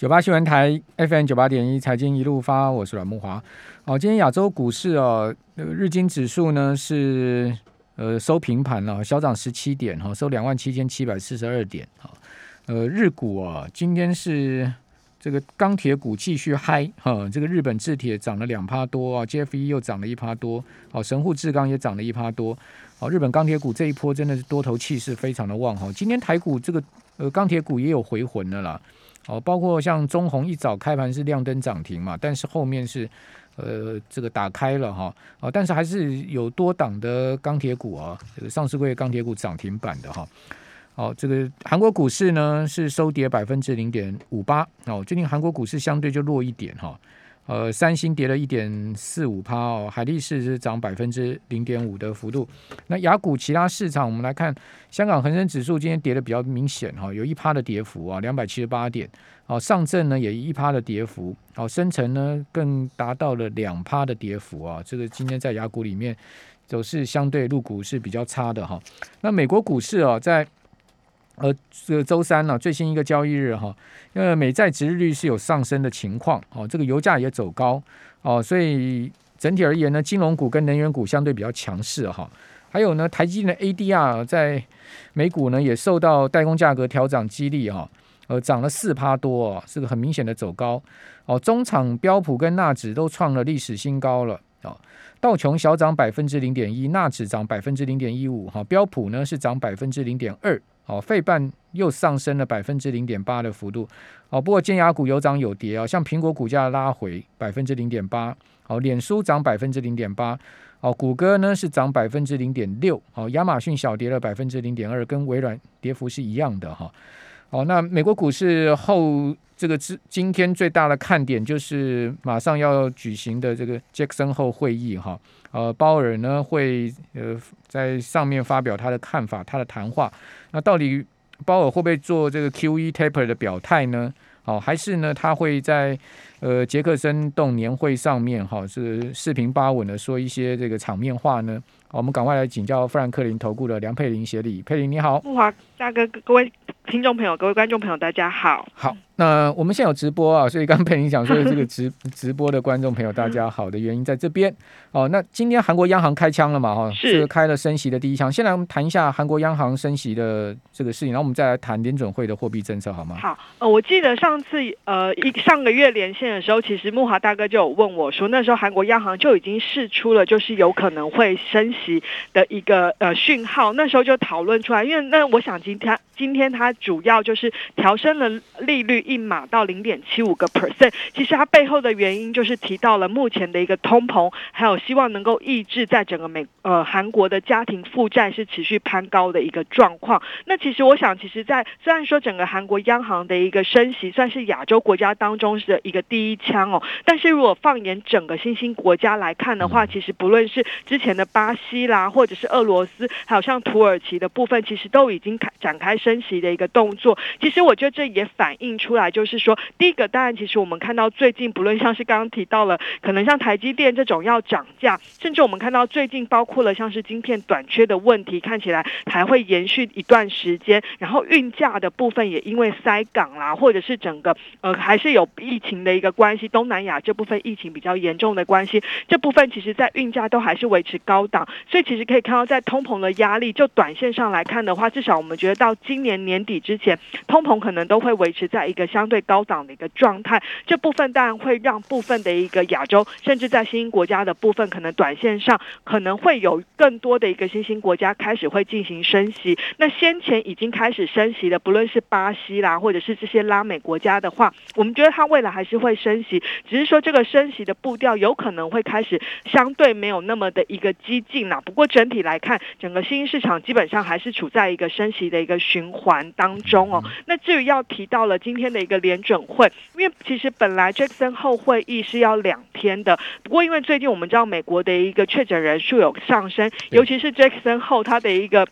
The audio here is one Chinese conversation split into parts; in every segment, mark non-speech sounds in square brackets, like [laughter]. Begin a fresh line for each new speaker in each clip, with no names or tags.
九八新闻台 FM 九八点一财经一路发，我是阮木华。好，今天亚洲股市哦，日经指数呢是呃收平盘了，小涨十七点哈，收两万七千七百四十二点哈。呃，日股啊，今天是这个钢铁股继续嗨哈，这个日本制铁涨了两趴多啊，GFE 又涨了一趴多，好，神户制钢也涨了一趴多，好，日本钢铁股这一波真的是多头气势非常的旺哈。今天台股这个呃钢铁股也有回魂的啦。哦，包括像中红一早开盘是亮灯涨停嘛，但是后面是呃这个打开了哈，哦，但是还是有多档的钢铁股啊，这个上市柜钢铁股涨停板的哈。哦，这个韩国股市呢是收跌百分之零点五八，哦，最近韩国股市相对就弱一点哈。呃，三星跌了一点四五趴哦，海力士是涨百分之零点五的幅度。那雅股其他市场，我们来看，香港恒生指数今天跌的比较明显哈，有一趴的跌幅啊，两百七十八点。哦，上证呢也一趴的跌幅，哦，深成呢更达到了两趴的跌幅啊。这个今天在雅股里面走势相对入股是比较差的哈。那美国股市啊，在呃，这个周三呢，最新一个交易日哈，因为美债值日率是有上升的情况哦，这个油价也走高哦，所以整体而言呢，金融股跟能源股相对比较强势哈。还有呢，台积电的 ADR 在美股呢也受到代工价格调整激励哈，呃，涨了四趴多哦，是个很明显的走高哦。中场标普跟纳指都创了历史新高了哦。道琼小涨百分之零点一，纳指涨百分之零点一五哈，标普呢是涨百分之零点二。哦，费半又上升了百分之零点八的幅度。哦，不过尖牙股有涨有跌啊，像苹果股价拉回百分之零点八。哦，脸书涨百分之零点八。哦，谷歌呢是涨百分之零点六。哦，亚马逊小跌了百分之零点二，跟微软跌幅是一样的哈。哦，那美国股市后这个之今天最大的看点就是马上要举行的这个杰克森后会议哈。呃，鲍尔呢会呃在上面发表他的看法，他的谈话。那到底鲍尔会不会做这个 QE taper 的表态呢？好，还是呢他会在呃杰克森动年会上面哈是四平八稳的说一些这个场面话呢？我们赶快来请教富兰克林投顾的梁佩玲协理，佩玲你好，
木华大哥，各位听众朋友，各位观众朋友，大家好，
好。那我们现在有直播啊，所以刚佩玲讲说的这个直 [laughs] 直播的观众朋友，大家好的原因在这边哦。那今天韩国央行开枪了嘛？哈，
是
开了升息的第一枪。先来我们谈一下韩国央行升息的这个事情，然后我们再来谈联准会的货币政策，好吗？
好，呃，我记得上次呃一上个月连线的时候，其实木华大哥就有问我说，那时候韩国央行就已经试出了就是有可能会升息的一个呃讯号，那时候就讨论出来，因为那我想今天今天它主要就是调升了利率。一码到零点七五个 percent，其实它背后的原因就是提到了目前的一个通膨，还有希望能够抑制在整个美呃韩国的家庭负债是持续攀高的一个状况。那其实我想，其实，在虽然说整个韩国央行的一个升息算是亚洲国家当中的一个第一枪哦，但是如果放眼整个新兴国家来看的话，其实不论是之前的巴西啦，或者是俄罗斯，还有像土耳其的部分，其实都已经开展开升息的一个动作。其实我觉得这也反映出。来就是说，第一个当然，其实我们看到最近，不论像是刚刚提到了，可能像台积电这种要涨价，甚至我们看到最近包括了像是晶片短缺的问题，看起来还会延续一段时间。然后运价的部分也因为塞港啦，或者是整个呃还是有疫情的一个关系，东南亚这部分疫情比较严重的关系，这部分其实在运价都还是维持高档。所以其实可以看到，在通膨的压力，就短线上来看的话，至少我们觉得到今年年底之前，通膨可能都会维持在一个。相对高档的一个状态，这部分当然会让部分的一个亚洲，甚至在新兴国家的部分，可能短线上可能会有更多的一个新兴国家开始会进行升息。那先前已经开始升息的，不论是巴西啦，或者是这些拉美国家的话，我们觉得它未来还是会升息，只是说这个升息的步调有可能会开始相对没有那么的一个激进啦。不过整体来看，整个新兴市场基本上还是处在一个升息的一个循环当中哦。那至于要提到了今天的。一个联准会，因为其实本来 Jackson 后会议是要两天的，不过因为最近我们知道美国的一个确诊人数有上升，尤其是 Jackson 后他的一个。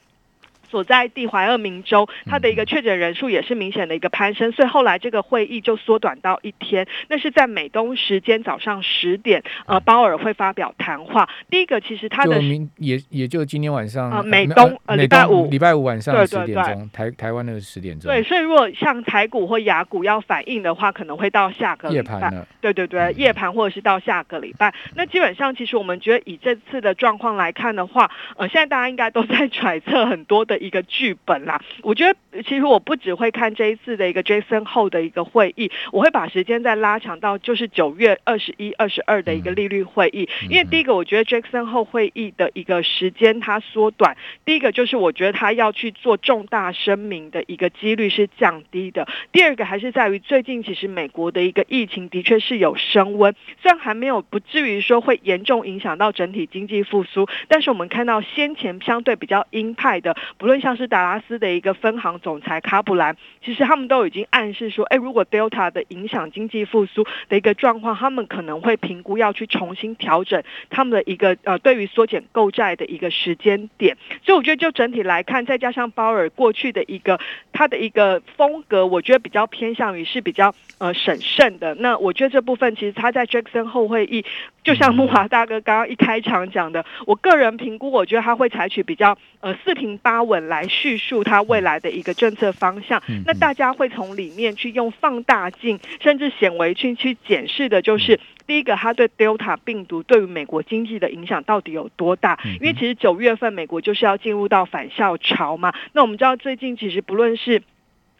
所在地怀俄明州，它的一个确诊人数也是明显的一个攀升，所以后来这个会议就缩短到一天。那是在美东时间早上十点，呃，鲍尔会发表谈话。第一个其实他的
明也也就今天晚上
呃美东呃礼拜五
礼拜五晚上十点钟，台台湾的十点钟。
对，所以如果像台股或雅股要反应的话，可能会到下个
夜盘了。
对对对，夜盘或者是到下个礼拜。那基本上其实我们觉得以这次的状况来看的话，呃，现在大家应该都在揣测很多的。一个剧本啦，我觉得其实我不只会看这一次的一个 Jason 后的一个会议，我会把时间再拉长到就是九月二十一、二十二的一个利率会议。因为第一个，我觉得 Jason 后会议的一个时间它缩短；第一个就是我觉得他要去做重大声明的一个几率是降低的；第二个还是在于最近其实美国的一个疫情的确是有升温，虽然还没有不至于说会严重影响到整体经济复苏，但是我们看到先前相对比较鹰派的不。论像是达拉斯的一个分行总裁卡普兰，其实他们都已经暗示说，哎，如果 Delta 的影响经济复苏的一个状况，他们可能会评估要去重新调整他们的一个呃对于缩减购债的一个时间点。所以我觉得就整体来看，再加上鲍尔过去的一个他的一个风格，我觉得比较偏向于是比较呃审慎的。那我觉得这部分其实他在 Jackson 后会议，就像木华大哥刚刚一开场讲的，我个人评估，我觉得他会采取比较呃四平八稳。来叙述他未来的一个政策方向，那大家会从里面去用放大镜甚至显微镜去检视的，就是第一个，他对 Delta 病毒对于美国经济的影响到底有多大？因为其实九月份美国就是要进入到返校潮嘛。那我们知道最近其实不论是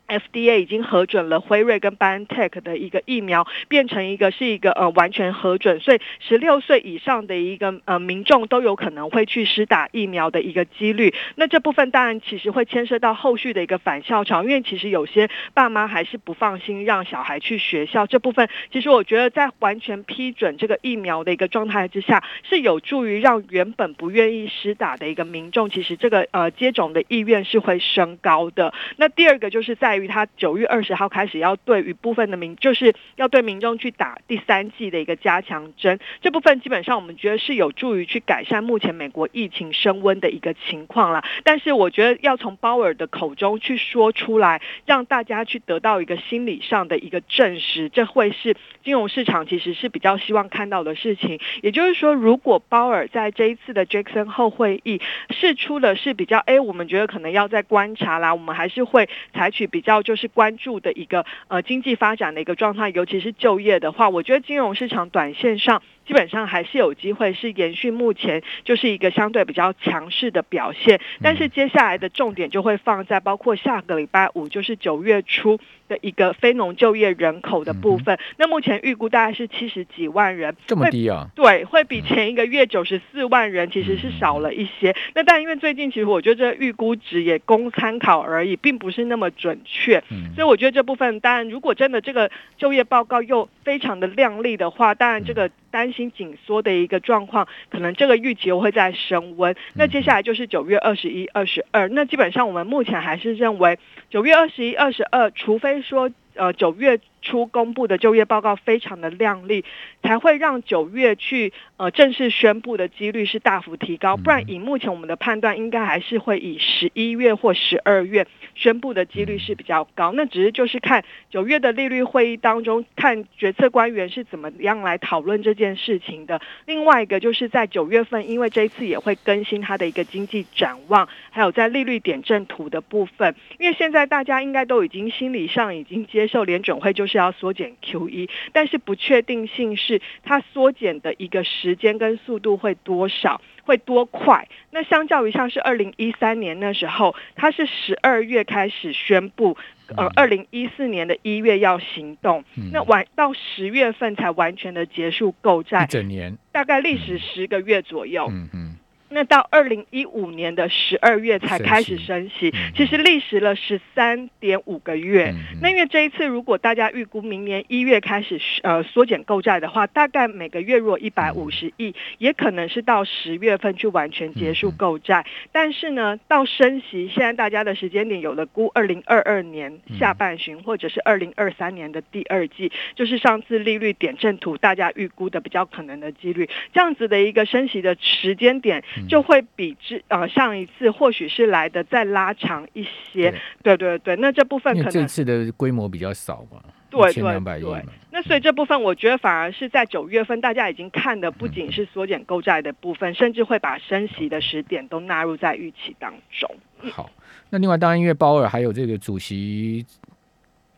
FDA 已经核准了辉瑞跟 BioNTech 的一个疫苗，变成一个是一个呃完全核准，所以十六岁以上的一个呃民众都有可能会去施打疫苗的一个几率。那这部分当然其实会牵涉到后续的一个返校潮，因为其实有些爸妈还是不放心让小孩去学校。这部分其实我觉得在完全批准这个疫苗的一个状态之下，是有助于让原本不愿意施打的一个民众，其实这个呃接种的意愿是会升高的。那第二个就是在于他九月二十号开始要对于部分的民，就是要对民众去打第三季的一个加强针，这部分基本上我们觉得是有助于去改善目前美国疫情升温的一个情况了。但是我觉得要从鲍尔的口中去说出来，让大家去得到一个心理上的一个证实，这会是金融市场其实是比较希望看到的事情。也就是说，如果鲍尔在这一次的 Jackson 后会议释出的是比较，哎，我们觉得可能要再观察啦，我们还是会采取比较。要就是关注的一个呃经济发展的一个状态，尤其是就业的话，我觉得金融市场短线上。基本上还是有机会是延续目前就是一个相对比较强势的表现，但是接下来的重点就会放在包括下个礼拜五就是九月初的一个非农就业人口的部分。那目前预估大概是七十几万人，
这么低啊？
对，会比前一个月九十四万人其实是少了一些。那但因为最近其实我觉得这预估值也供参考而已，并不是那么准确。所以我觉得这部分当然如果真的这个就业报告又非常的亮丽的话，当然这个担心。紧缩的一个状况，可能这个预期会在升温。那接下来就是九月二十一、二十二。那基本上我们目前还是认为九月二十一、二十二，除非说呃九月初公布的就业报告非常的亮丽，才会让九月去呃正式宣布的几率是大幅提高。不然以目前我们的判断，应该还是会以十一月或十二月。宣布的几率是比较高，那只是就是看九月的利率会议当中，看决策官员是怎么样来讨论这件事情的。另外一个就是在九月份，因为这一次也会更新它的一个经济展望，还有在利率点阵图的部分。因为现在大家应该都已经心理上已经接受联准会就是要缩减 QE，但是不确定性是它缩减的一个时间跟速度会多少。会多快？那相较于像是二零一三年那时候，它是十二月开始宣布，呃，二零一四年的一月要行动，那完到十月份才完全的结束购债，
一整年，
大概历时十个月左右。嗯嗯。那到二零一五年的十二月才开始升息，其实历时了十三点五个月。那因为这一次，如果大家预估明年一月开始呃缩减购债的话，大概每个月若一百五十亿，也可能是到十月份去完全结束购债。但是呢，到升息，现在大家的时间点有了估二零二二年下半旬，或者是二零二三年的第二季，就是上次利率点阵图大家预估的比较可能的几率，这样子的一个升息的时间点。就会比之呃上一次或许是来的再拉长一些。对对对，那这部分可能
这次的规模比较少嘛。
对对对，那所以这部分我觉得反而是在九月份，大家已经看的不仅是缩减购债的部分，甚至会把升息的时点都纳入在预期当中。
好，那另外当然因为鲍尔还有这个主席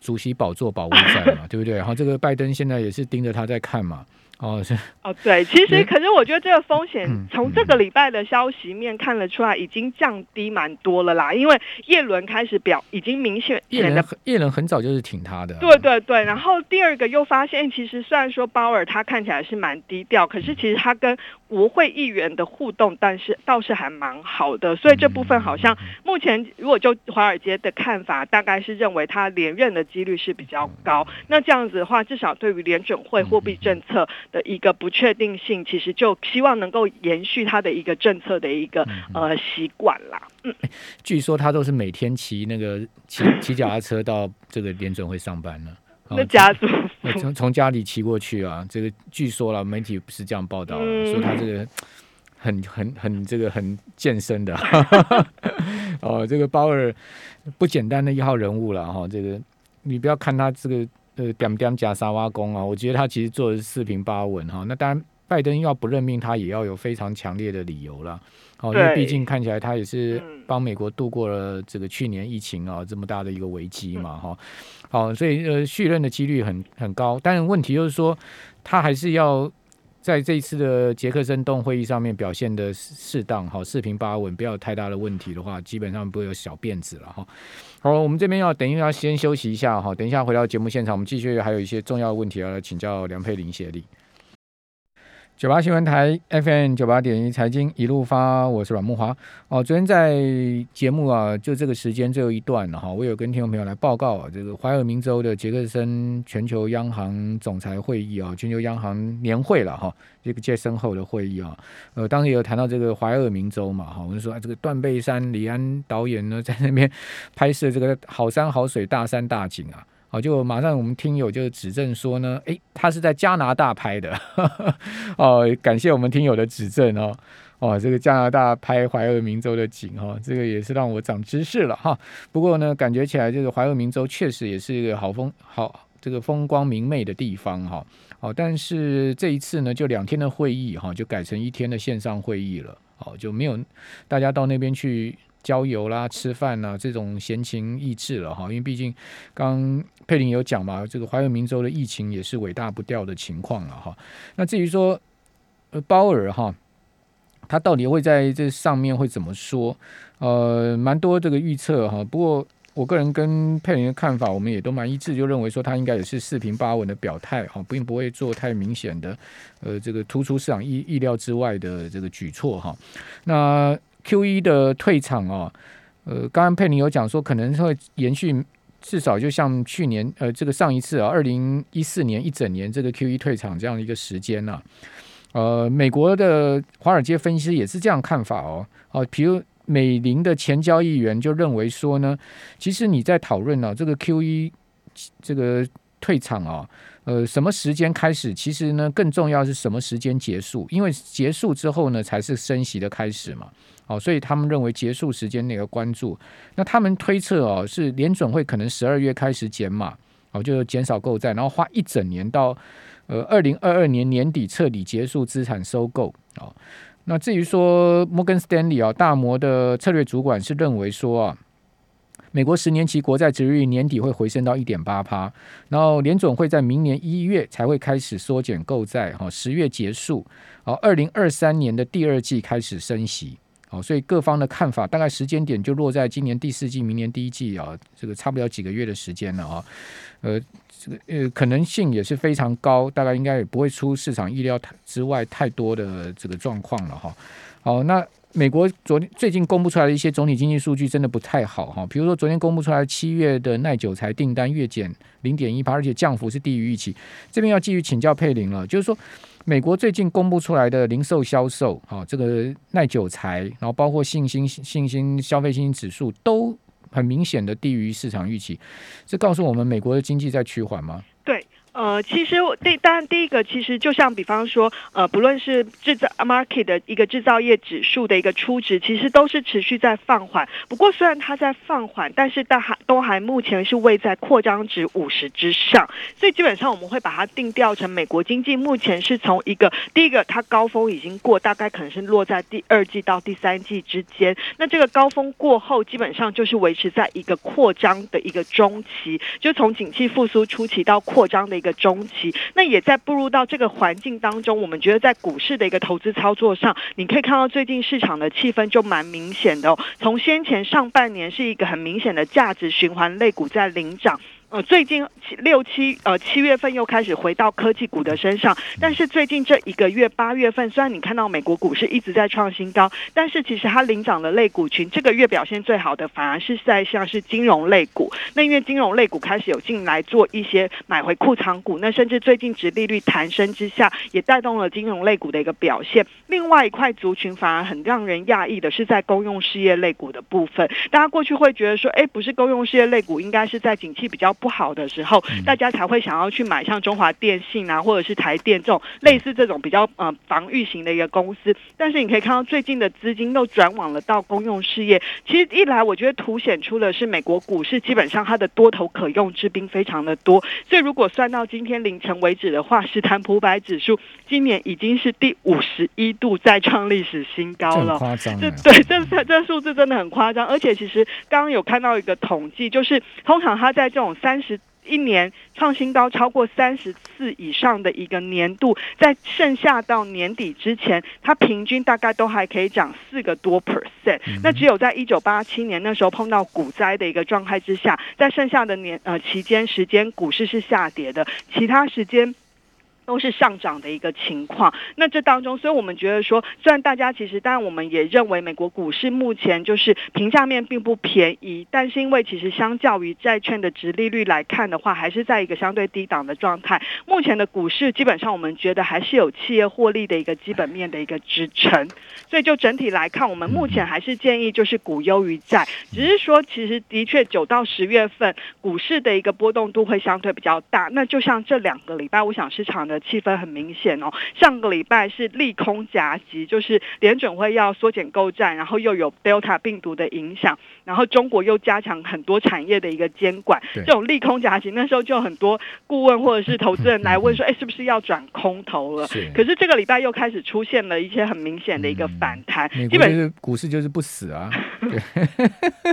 主席宝座保卫战嘛，[laughs] 对不对？然后这个拜登现在也是盯着他在看嘛。哦，是 [laughs]
哦，对，其实可是我觉得这个风险从这个礼拜的消息面看得出来，已经降低蛮多了啦。因为叶伦开始表已经明显，
叶伦叶伦很早就是挺他的，
对对对。然后第二个又发现，其实虽然说鲍尔他看起来是蛮低调，可是其实他跟国会议员的互动，但是倒是还蛮好的。所以这部分好像目前如果就华尔街的看法，大概是认为他连任的几率是比较高。那这样子的话，至少对于联准会货币政策。的一个不确定性，其实就希望能够延续他的一个政策的一个呃习惯啦。嗯，
据说他都是每天骑那个 [laughs] 骑骑脚踏车到这个联准会上班呢。
那家族
从从家里骑过去啊，这个据说了，媒体不是这样报道，说他这个很很很这个很健身的。[laughs] 哦，这个鲍尔不简单的一号人物了哈。这个你不要看他这个。呃，点点加沙瓦工啊，我觉得他其实做的是四平八稳哈。那当然，拜登要不任命他，也要有非常强烈的理由了。哦，因为毕竟看起来他也是帮美国度过了这个去年疫情啊这么大的一个危机嘛哈。好，所以呃续任的几率很很高，但问题就是说他还是要在这一次的杰克森洞会议上面表现的适当，好四平八稳，不要有太大的问题的话，基本上不会有小辫子了哈。好，我们这边要等一下先休息一下哈，等一下回到节目现场，我们继续还有一些重要问题要来请教梁佩玲协理。九八新闻台 FM 九八点一财经一路发，我是阮木华。哦，昨天在节目啊，就这个时间最后一段了哈，我有跟听众朋友来报告啊，这个怀俄明州的杰克森全球央行总裁会议啊，全球央行年会了哈，这个杰森后的会议啊，呃，当时有谈到这个怀俄明州嘛，哈，我就说啊这个断背山李安导演呢，在那边拍摄这个好山好水大山大景啊。好，就马上我们听友就指正说呢，诶，他是在加拿大拍的，哦，感谢我们听友的指正哦，哦，这个加拿大拍怀俄明州的景哈，这个也是让我长知识了哈。不过呢，感觉起来这个怀俄明州确实也是一个好风好这个风光明媚的地方哈。好，但是这一次呢，就两天的会议哈，就改成一天的线上会议了，哦，就没有大家到那边去。郊游啦、吃饭啦，这种闲情逸致了哈，因为毕竟刚佩林有讲嘛，这个怀俄明州的疫情也是尾大不掉的情况了哈。那至于说呃鲍尔哈，他到底会在这上面会怎么说？呃，蛮多这个预测哈。不过我个人跟佩林的看法，我们也都蛮一致，就认为说他应该也是四平八稳的表态哈，并不会做太明显的呃这个突出市场意意料之外的这个举措哈。那 Q 一的退场哦，呃，刚刚佩妮有讲说可能会延续，至少就像去年呃这个上一次啊，二零一四年一整年这个 Q 一退场这样的一个时间呢，呃，美国的华尔街分析师也是这样看法哦，哦，比如美林的前交易员就认为说呢，其实你在讨论呢这个 Q 一这个退场啊。呃，什么时间开始？其实呢，更重要是什么时间结束？因为结束之后呢，才是升息的开始嘛。哦，所以他们认为结束时间那个关注。那他们推测哦，是联准会可能十二月开始减码，哦，就减少购债，然后花一整年到呃二零二二年年底彻底结束资产收购。哦，那至于说摩根斯丹利啊，大摩的策略主管是认为说啊。美国十年期国债值率年底会回升到一点八趴，然后联总会在明年一月才会开始缩减购债，哈，十月结束，好，二零二三年的第二季开始升息，哦，所以各方的看法大概时间点就落在今年第四季、明年第一季啊，这个差不了几个月的时间了啊，呃，这个呃可能性也是非常高，大概应该也不会出市场意料之外太多的这个状况了哈，好，那。美国昨天最近公布出来的一些总体经济数据真的不太好哈，比如说昨天公布出来七月的耐久材订单月减零点一八，而且降幅是低于预期。这边要继续请教佩林了，就是说美国最近公布出来的零售销售，哈，这个耐久材，然后包括信心、信心、消费信心指数都很明显的低于市场预期，这告诉我们美国的经济在趋缓吗？
对。呃，其实第当然第一个，其实就像比方说，呃，不论是制造 market 的一个制造业指数的一个初值，其实都是持续在放缓。不过虽然它在放缓，但是但还都还目前是位在扩张值五十之上，所以基本上我们会把它定调成美国经济目前是从一个第一个它高峰已经过，大概可能是落在第二季到第三季之间。那这个高峰过后，基本上就是维持在一个扩张的一个中期，就从景气复苏初期到扩张的。一个中期，那也在步入到这个环境当中。我们觉得在股市的一个投资操作上，你可以看到最近市场的气氛就蛮明显的哦。从先前上半年是一个很明显的价值循环类股在领涨。呃，最近六七呃七月份又开始回到科技股的身上，但是最近这一个月八月份，虽然你看到美国股市一直在创新高，但是其实它领涨的类股群，这个月表现最好的反而是在像是金融类股。那因为金融类股开始有进来做一些买回库藏股，那甚至最近值利率弹升之下，也带动了金融类股的一个表现。另外一块族群反而很让人讶异的是在公用事业类股的部分，大家过去会觉得说，哎，不是公用事业类股，应该是在景气比较。不好的时候，大家才会想要去买像中华电信啊，或者是台电这种类似这种比较呃防御型的一个公司。但是你可以看到最近的资金又转往了到公用事业。其实一来，我觉得凸显出的是美国股市基本上它的多头可用之兵非常的多。所以如果算到今天凌晨为止的话，史坦普百指数今年已经是第五十一度再创历史新高了。
夸张，
这对这这数字真的很夸张。而且其实刚刚有看到一个统计，就是通常它在这种三。三十一年创新高超过三十次以上的一个年度，在剩下到年底之前，它平均大概都还可以涨四个多 percent。那只有在一九八七年那时候碰到股灾的一个状态之下，在剩下的年呃期间时间，股市是下跌的，其他时间。都是上涨的一个情况。那这当中，所以我们觉得说，虽然大家其实，但我们也认为美国股市目前就是评价面并不便宜，但是因为其实相较于债券的值利率来看的话，还是在一个相对低档的状态。目前的股市基本上，我们觉得还是有企业获利的一个基本面的一个支撑。所以就整体来看，我们目前还是建议就是股优于债，只是说其实的确九到十月份股市的一个波动度会相对比较大。那就像这两个礼拜，我想市场的。气氛很明显哦，上个礼拜是利空夹击，就是联准会要缩减购债，然后又有 Delta 病毒的影响，然后中国又加强很多产业的一个监管，这种利空夹击，那时候就很多顾问或者是投资人来问说，[laughs] 哎，是不是要转空头了？可是这个礼拜又开始出现了一些很明显的一个反弹，
基本是股市就是不死啊。[laughs]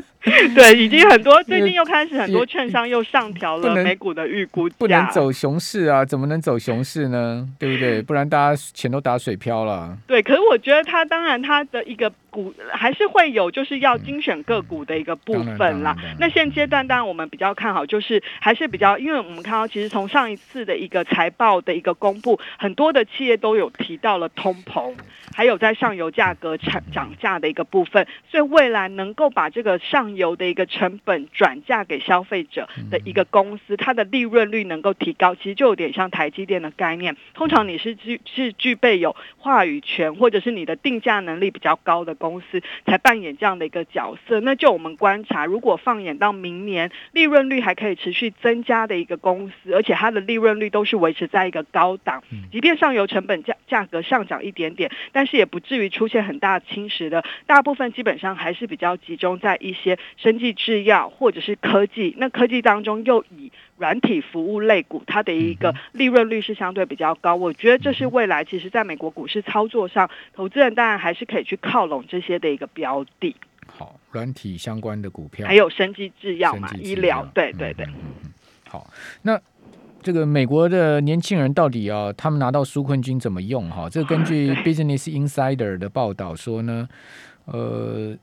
[laughs] [laughs]
对，已经很多，最近又开始很多券商又上调了美股的预估，
不能走熊市啊，怎么能走熊市呢？对不对？[laughs] 不然大家钱都打水漂了。
对，可是我觉得它当然它的一个。股还是会有，就是要精选个股的一个部分啦。那现阶段当然我们比较看好，就是还是比较，因为我们看到其实从上一次的一个财报的一个公布，很多的企业都有提到了通膨，还有在上游价格涨涨价的一个部分，所以未来能够把这个上游的一个成本转嫁给消费者的一个公司，它的利润率能够提高，其实就有点像台积电的概念。通常你是具是具备有话语权，或者是你的定价能力比较高的。公司才扮演这样的一个角色，那就我们观察，如果放眼到明年，利润率还可以持续增加的一个公司，而且它的利润率都是维持在一个高档，即便上游成本价价格上涨一点点，但是也不至于出现很大侵蚀的。大部分基本上还是比较集中在一些生技制药或者是科技，那科技当中又以。软体服务类股，它的一个利润率是相对比较高，我觉得这是未来其实在美国股市操作上，投资人当然还是可以去靠拢这些的一个标的。
好，软体相关的股票，
还有生技制药嘛，医疗，对对对。
好，那这个美国的年轻人到底啊，他们拿到纾困金怎么用？哈，这根据 [laughs] Business Insider 的报道说呢，呃。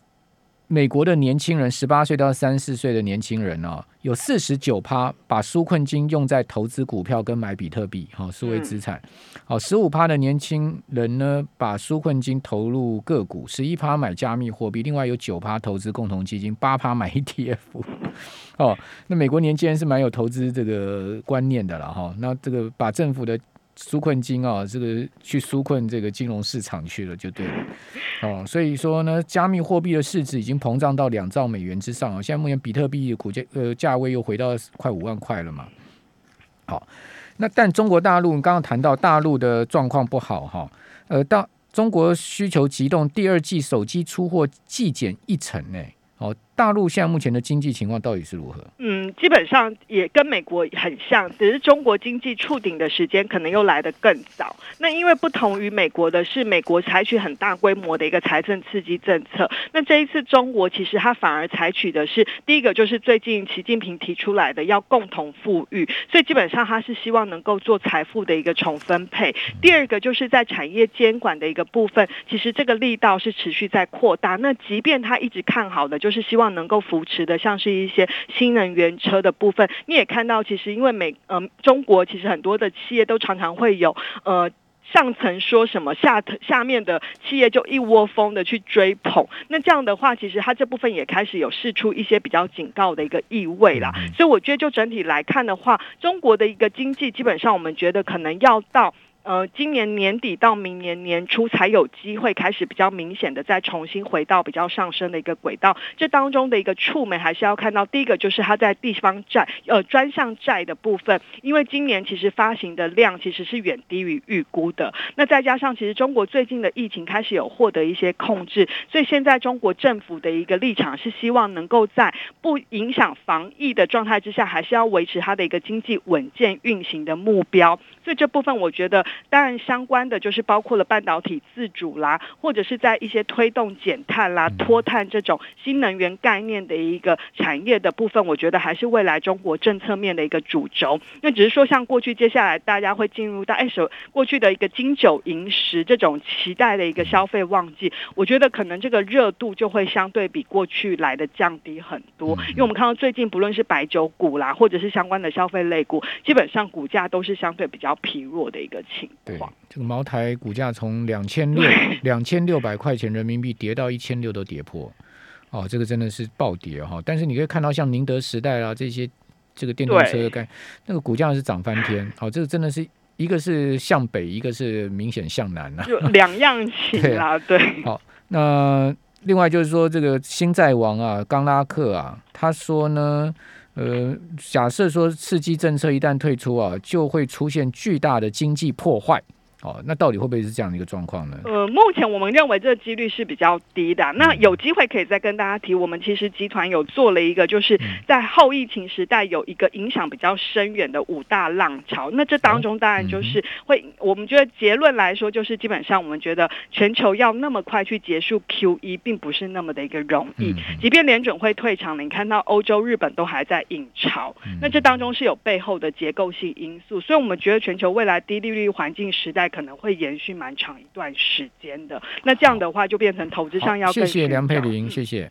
美国的年轻人，十八岁到三十四岁的年轻人哦，有四十九趴把纾困金用在投资股票跟买比特币，哈，数位资产。好，十五趴的年轻人呢，把纾困金投入个股，十一趴买加密货币，另外有九趴投资共同基金，八趴买 ETF。哦，那美国年轻人是蛮有投资这个观念的了哈。那这个把政府的。纾困金啊，这个去纾困这个金融市场去了就对了，哦，所以说呢，加密货币的市值已经膨胀到两兆美元之上啊。现在目前比特币股价呃价位又回到快五万块了嘛。好，那但中国大陆刚刚谈到大陆的状况不好哈，呃，到中国需求急动，第二季手机出货季减一成呢。大陆现在目前的经济情况到底是如何？
嗯，基本上也跟美国很像，只是中国经济触顶的时间可能又来得更早。那因为不同于美国的是，美国采取很大规模的一个财政刺激政策。那这一次中国其实它反而采取的是第一个就是最近习近平提出来的要共同富裕，所以基本上它是希望能够做财富的一个重分配。第二个就是在产业监管的一个部分，其实这个力道是持续在扩大。那即便他一直看好的，就是希望能够扶持的，像是一些新能源车的部分，你也看到，其实因为美嗯中国其实很多的企业都常常会有呃上层说什么，下下面的企业就一窝蜂的去追捧，那这样的话，其实它这部分也开始有试出一些比较警告的一个意味啦。所以我觉得就整体来看的话，中国的一个经济基本上我们觉得可能要到。呃，今年年底到明年年初才有机会开始比较明显的再重新回到比较上升的一个轨道。这当中的一个触媒还是要看到，第一个就是它在地方债呃专项债的部分，因为今年其实发行的量其实是远低于预估的。那再加上其实中国最近的疫情开始有获得一些控制，所以现在中国政府的一个立场是希望能够在不影响防疫的状态之下，还是要维持它的一个经济稳健运行的目标。所以这部分我觉得。当然，相关的就是包括了半导体自主啦，或者是在一些推动减碳啦、脱碳这种新能源概念的一个产业的部分，我觉得还是未来中国政策面的一个主轴。那只是说，像过去接下来大家会进入到哎，首过去的一个金九银十这种期待的一个消费旺季，我觉得可能这个热度就会相对比过去来的降低很多。因为我们看到最近不论是白酒股啦，或者是相关的消费类股，基本上股价都是相对比较疲弱的一个情。
对，这个茅台股价从两千六两千六百块钱人民币跌到一千六都跌破，哦，这个真的是暴跌哈。但是你可以看到像宁德时代啊这些这个电动车的概那个股价是涨翻天。好，这个真的是一个是向北，一个是明显向南啊，
就两样 [laughs] 情啦。对，
好，那另外就是说这个新债王啊，刚拉克啊，他说呢。呃，假设说刺激政策一旦退出啊，就会出现巨大的经济破坏。哦，那到底会不会是这样的一个状况呢？
呃，目前我们认为这个几率是比较低的。那有机会可以再跟大家提，我们其实集团有做了一个，就是在后疫情时代有一个影响比较深远的五大浪潮。那这当中当然就是会，我们觉得结论来说，就是基本上我们觉得全球要那么快去结束 Q E，并不是那么的一个容易。即便联准会退场了，你看到欧洲、日本都还在引潮，那这当中是有背后的结构性因素。所以我们觉得全球未来低利率环境时代。可能会延续蛮长一段时间的，那这样的话就变成投资上要。
谢谢梁佩玲，谢谢。